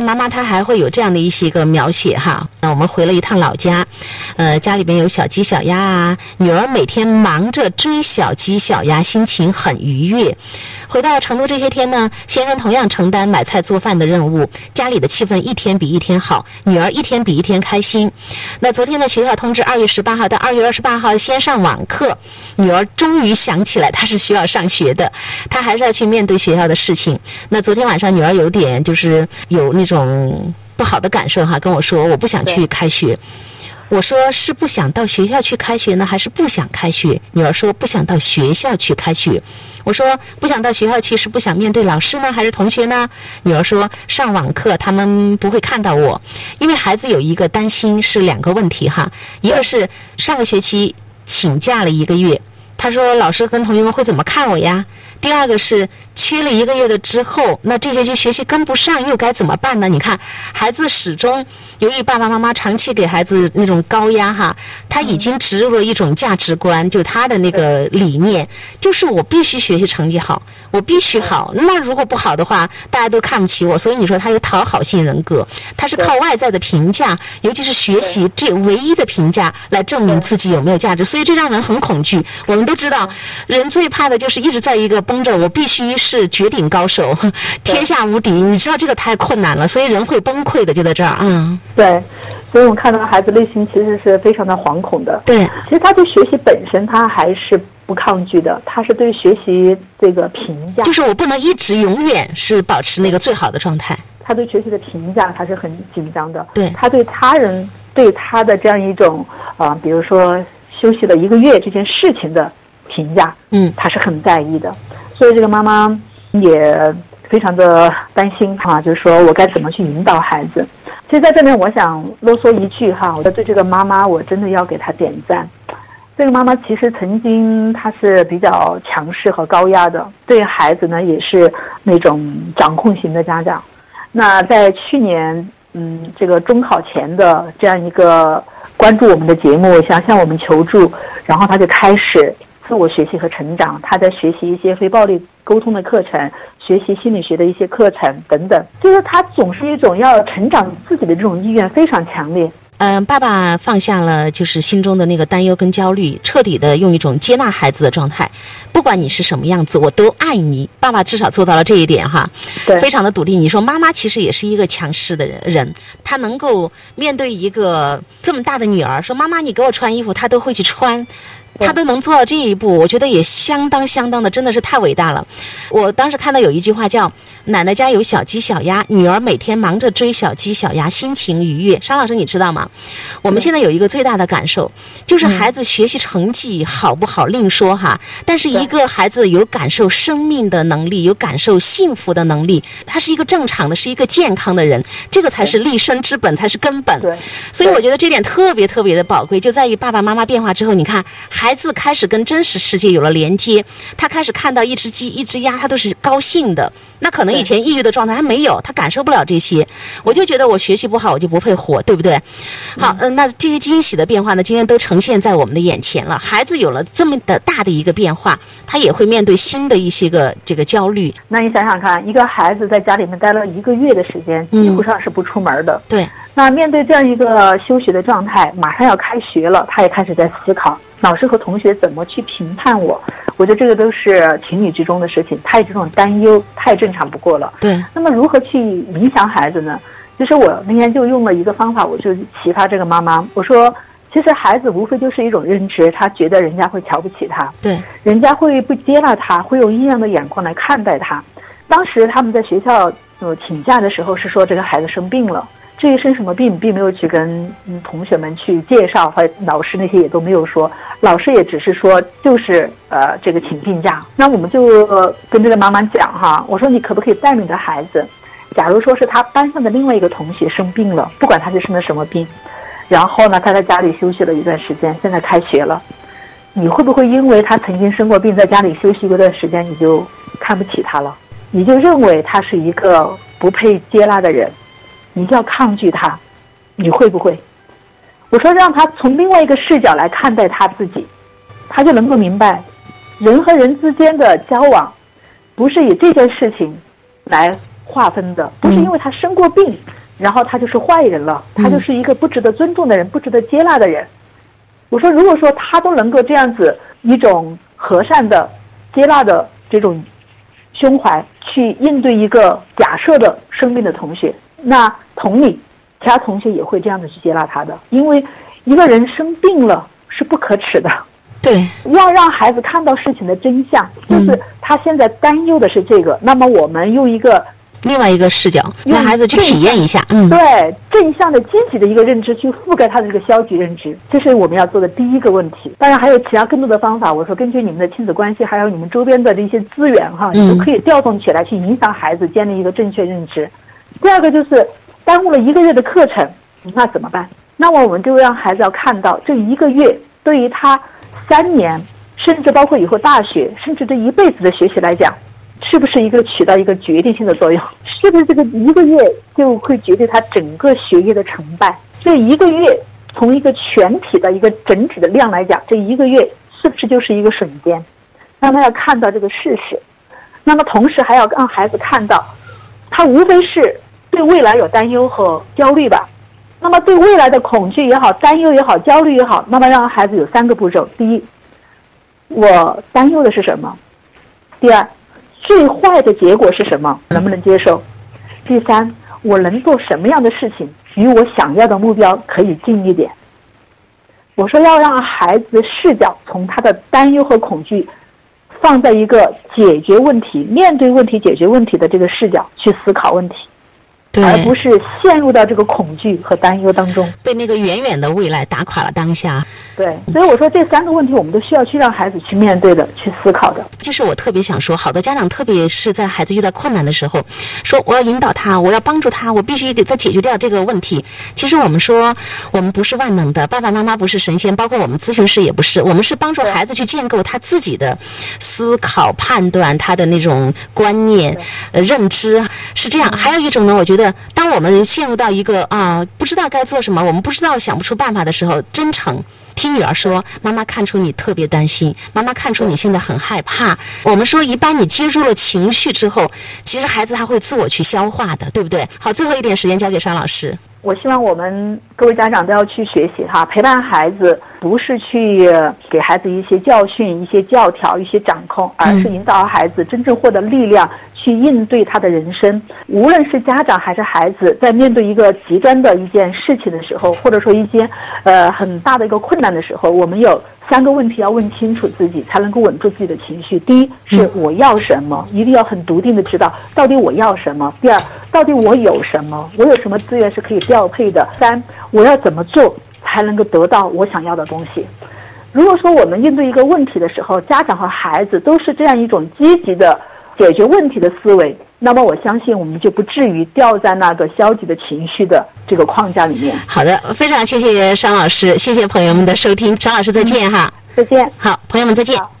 妈妈她还会有这样的一些个描写哈。那我们回了一趟老家，呃，家里边有小鸡小鸭啊，女儿每天忙着追小鸡小鸭，心情很愉悦。回到成都这些天呢，先生同样承担买菜做饭的任务，家里的气氛一天比一天好，女儿一天比一天开心。那昨天呢，学校通知二月十八号到二月二十八号先上网课，女儿终于想起来她是需要上学的，她还是要去面对学校的事情。那昨天晚上女儿有点就是有那种不好的感受哈，跟我说我不想去开学。我说是不想到学校去开学呢，还是不想开学？女儿说不想到学校去开学。我说不想到学校去是不想面对老师呢，还是同学呢？女儿说上网课他们不会看到我，因为孩子有一个担心是两个问题哈，一个是上个学期请假了一个月，他说老师跟同学们会怎么看我呀？第二个是缺了一个月的之后，那这学期学习跟不上又该怎么办呢？你看，孩子始终由于爸爸妈妈长期给孩子那种高压哈，他已经植入了一种价值观，就他的那个理念，就是我必须学习成绩好，我必须好。那如果不好的话，大家都看不起我。所以你说他有讨好性人格，他是靠外在的评价，尤其是学习这唯一的评价来证明自己有没有价值。所以这让人很恐惧。我们都知道，人最怕的就是一直在一个绷着，我必须是绝顶高手，天下无敌。你知道这个太困难了，所以人会崩溃的，就在这儿啊。对，所以我们看到孩子内心其实是非常的惶恐的。对，其实他对学习本身他还是不抗拒的，他是对学习这个评价，就是我不能一直永远是保持那个最好的状态。他对学习的评价他是很紧张的。对，他对他人对他的这样一种啊，比如说休息了一个月这件事情的评价，嗯，他是很在意的。所以这个妈妈也非常的担心哈，就是说我该怎么去引导孩子。其实在这里，我想啰嗦一句哈，我对这个妈妈，我真的要给她点赞。这个妈妈其实曾经她是比较强势和高压的，对孩子呢也是那种掌控型的家长。那在去年，嗯，这个中考前的这样一个关注我们的节目，想向我们求助，然后她就开始。自我学习和成长，他在学习一些非暴力沟通的课程，学习心理学的一些课程等等，就是他总是一种要成长自己的这种意愿非常强烈。嗯，爸爸放下了就是心中的那个担忧跟焦虑，彻底的用一种接纳孩子的状态，不管你是什么样子，我都爱你。爸爸至少做到了这一点哈，对非常的笃定。你说妈妈其实也是一个强势的人，人她能够面对一个这么大的女儿，说妈妈你给我穿衣服，她都会去穿。他都能做到这一步，我觉得也相当相当的，真的是太伟大了。我当时看到有一句话叫“奶奶家有小鸡小鸭，女儿每天忙着追小鸡小鸭，心情愉悦”。沙老师，你知道吗？我们现在有一个最大的感受，就是孩子学习成绩好不好另说哈，但是一个孩子有感受生命的能力，有感受幸福的能力，他是一个正常的，是一个健康的人，这个才是立身之本，才是根本。对，所以我觉得这点特别特别的宝贵，就在于爸爸妈妈变化之后，你看孩。孩子开始跟真实世界有了连接，他开始看到一只鸡、一只鸭，他都是高兴的。那可能以前抑郁的状态还没有，他感受不了这些。我就觉得我学习不好，我就不配活，对不对？好，嗯，那这些惊喜的变化呢，今天都呈现在我们的眼前了。孩子有了这么的大的一个变化，他也会面对新的一些个这个焦虑。那你想想看，一个孩子在家里面待了一个月的时间，几乎上是不出门的。对。那面对这样一个休学的状态，马上要开学了，他也开始在思考。老师和同学怎么去评判我？我觉得这个都是情理之中的事情。他有这种担忧，太正常不过了。对。那么如何去影响孩子呢？其实我那天就用了一个方法，我就启发这个妈妈，我说，其实孩子无非就是一种认知，他觉得人家会瞧不起他，对，人家会不接纳他，会用异样的眼光来看待他。当时他们在学校呃请假的时候是说这个孩子生病了。至于生什么病，并没有去跟同学们去介绍，和老师那些也都没有说。老师也只是说，就是呃，这个请病假。那我们就跟这个妈妈讲哈，我说你可不可以带你的孩子？假如说是他班上的另外一个同学生病了，不管他是生的什么病，然后呢他在家里休息了一段时间，现在开学了，你会不会因为他曾经生过病，在家里休息过一段时间，你就看不起他了？你就认为他是一个不配接纳的人？你就要抗拒他，你会不会？我说让他从另外一个视角来看待他自己，他就能够明白，人和人之间的交往，不是以这件事情来划分的，不是因为他生过病，然后他就是坏人了，他就是一个不值得尊重的人，不值得接纳的人。我说，如果说他都能够这样子一种和善的、接纳的这种胸怀去应对一个假设的生病的同学，那同理，其他同学也会这样子去接纳他的，因为一个人生病了是不可耻的。对，要让孩子看到事情的真相，就是他现在担忧的是这个，那么我们用一个。另外一个视角，让孩子去体验一下，嗯，对正向的、积极的一个认知去覆盖他的这个消极认知，这是我们要做的第一个问题。当然还有其他更多的方法，我说根据你们的亲子关系，还有你们周边的这些资源哈，你都可以调动起来去影响孩子建立一个正确认知。第二个就是耽误了一个月的课程，那怎么办？那么我们就让孩子要看到这一个月对于他三年，甚至包括以后大学，甚至这一辈子的学习来讲。是不是一个起到一个决定性的作用？是不是这个一个月就会决定他整个学业的成败？这一个月从一个全体的一个整体的量来讲，这一个月是不是就是一个瞬间？让他要看到这个事实，那么同时还要让孩子看到，他无非是对未来有担忧和焦虑吧。那么对未来的恐惧也好，担忧也好，焦虑也好，那么让孩子有三个步骤：第一，我担忧的是什么？第二。最坏的结果是什么？能不能接受？第三，我能做什么样的事情，与我想要的目标可以近一点？我说要让孩子视角从他的担忧和恐惧，放在一个解决问题、面对问题、解决问题的这个视角去思考问题。而不是陷入到这个恐惧和担忧当中，被那个远远的未来打垮了当下。对，所以我说这三个问题，我们都需要去让孩子去面对的，去思考的。其实我特别想说，好多家长，特别是在孩子遇到困难的时候，说我要引导他，我要帮助他，我必须给他解决掉这个问题。其实我们说，我们不是万能的，爸爸妈妈不是神仙，包括我们咨询师也不是，我们是帮助孩子去建构他自己的思考、判断，他的那种观念、呃认知是这样。还有一种呢，我觉得。当我们陷入到一个啊不知道该做什么，我们不知道想不出办法的时候，真诚听女儿说，妈妈看出你特别担心，妈妈看出你现在很害怕。我们说，一般你接住了情绪之后，其实孩子他会自我去消化的，对不对？好，最后一点时间交给沙老师。我希望我们各位家长都要去学习哈，陪伴孩子不是去给孩子一些教训、一些教条、一些掌控，而是引导孩子真正获得力量。去应对他的人生，无论是家长还是孩子，在面对一个极端的一件事情的时候，或者说一些呃很大的一个困难的时候，我们有三个问题要问清楚自己，才能够稳住自己的情绪。第一是我要什么，一定要很笃定的知道到底我要什么。第二，到底我有什么，我有什么资源是可以调配的。三，我要怎么做才能够得到我想要的东西。如果说我们应对一个问题的时候，家长和孩子都是这样一种积极的。解决问题的思维，那么我相信我们就不至于掉在那个消极的情绪的这个框架里面。好的，非常谢谢商老师，谢谢朋友们的收听，商老师再见哈，再见，好，朋友们再见。